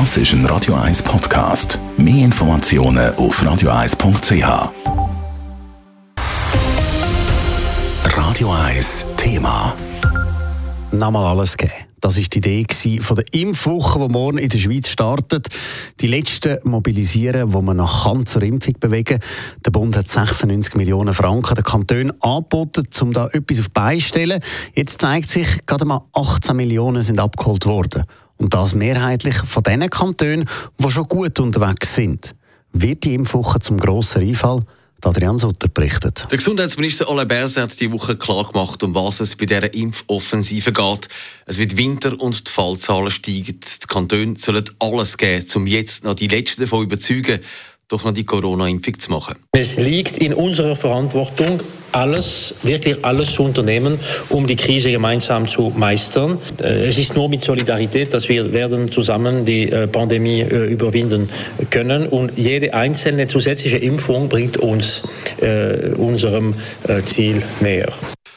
Das ist ein Radio 1 Podcast. Mehr Informationen auf radio1.ch. Radio 1 Thema. Nochmal alles geben. Das war die Idee von der Impfwoche, die morgen in der Schweiz startet. Die letzten mobilisieren, wo man nach kann zur Impfung bewegen. Der Bund hat 96 Millionen Franken den Kanton angeboten, um da etwas auf beistellen. Jetzt zeigt sich, gerade mal 18 Millionen sind abgeholt worden. Und das mehrheitlich von den Kantonen, die schon gut unterwegs sind. Wird die Impfwoche zum grossen Einfall? Adrian Sutter berichtet. Der Gesundheitsminister Alain Berset hat diese Woche klar gemacht, um was es bei dieser Impfoffensive geht. Es wird Winter und die Fallzahlen steigen. Die Kantone sollen alles geben, um jetzt noch die Letzten davon überzeugen, doch noch die Corona-Impfung zu machen. Es liegt in unserer Verantwortung, alles, wirklich alles zu unternehmen, um die Krise gemeinsam zu meistern. Äh, es ist nur mit Solidarität, dass wir werden zusammen die äh, Pandemie äh, überwinden können. Und jede einzelne zusätzliche Impfung bringt uns äh, unserem Ziel näher.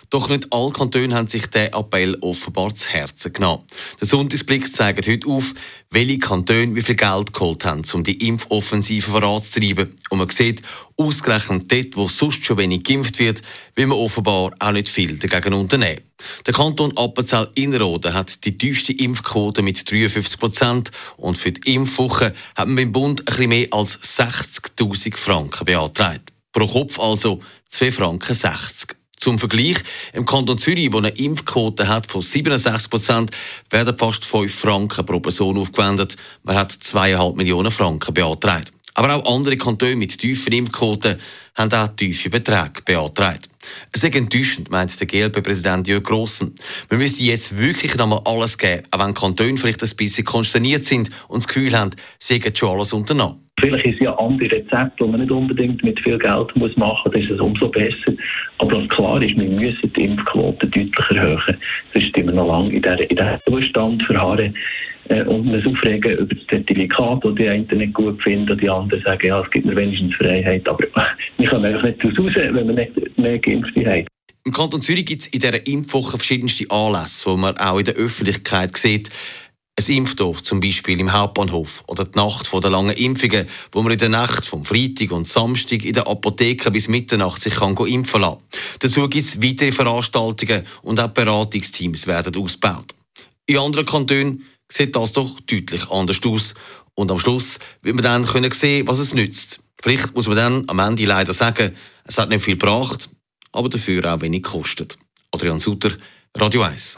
Doch nicht alle Kantone haben sich diesen Appell offenbar zu Herzen genommen. Der Sonntagsblick zeigt heute auf, welche Kantone wie viel Geld geholt haben, um die Impfoffensive voranzutreiben. Und man sieht, ausgerechnet dort, wo sonst schon wenig geimpft wird, will man offenbar auch nicht viel dagegen unternehmen. Der Kanton Appenzell-Innerrhoden hat die tiefste Impfquote mit 53 Prozent und für die Impfwoche hat man beim Bund bisschen mehr als 60.000 Franken beantragt. Pro Kopf also 2 Franken 60. Zum Vergleich, im Kanton Zürich, wo eine Impfquote hat von 67 Prozent, werden fast 5 Franken pro Person aufgewendet. Man hat 2,5 Millionen Franken beantragt. Aber auch andere Kantone mit tiefen Impfquoten haben auch tiefe Beträge beantragt. Es ist enttäuschend, meint der GLP-Präsident Jörg Grossen. Wir müssten jetzt wirklich noch mal alles geben, auch wenn Kantone vielleicht ein bisschen konsterniert sind und das Gefühl haben, sie hätten schon alles unternommen. Ja andere Rezepte, die man nicht unbedingt mit viel Geld muss machen muss, ist es umso besser. Aber was klar ist, wir müssen die Impfquote deutlich erhöhen. Sonst sind wir noch lange in diesem Zustand verharren äh, und uns aufregen über das Zertifikat, das die einen nicht gut finden, und die anderen sagen, ja, es gibt mir wenigstens Freiheit. Aber wir können einfach nicht daraus raus, wenn wir nicht mehr Geimpfte haben. Im Kanton Zürich gibt es in dieser Impfwoche verschiedenste Anlässe, die man auch in der Öffentlichkeit sieht. Ein Impfdorf zum Beispiel im Hauptbahnhof oder die Nacht der langen Impfungen, wo man in der Nacht vom Freitag und Samstag in der Apotheke bis Mitternacht sich kann impfen lassen. Dazu gibt es weitere Veranstaltungen und auch Beratungsteams werden ausgebaut. In anderen Kantonen sieht das doch deutlich anders aus. Und am Schluss wird man dann können sehen, was es nützt. Vielleicht muss man dann am Ende leider sagen, es hat nicht viel gebracht, aber dafür auch wenig gekostet. Adrian Sutter, Radio 1.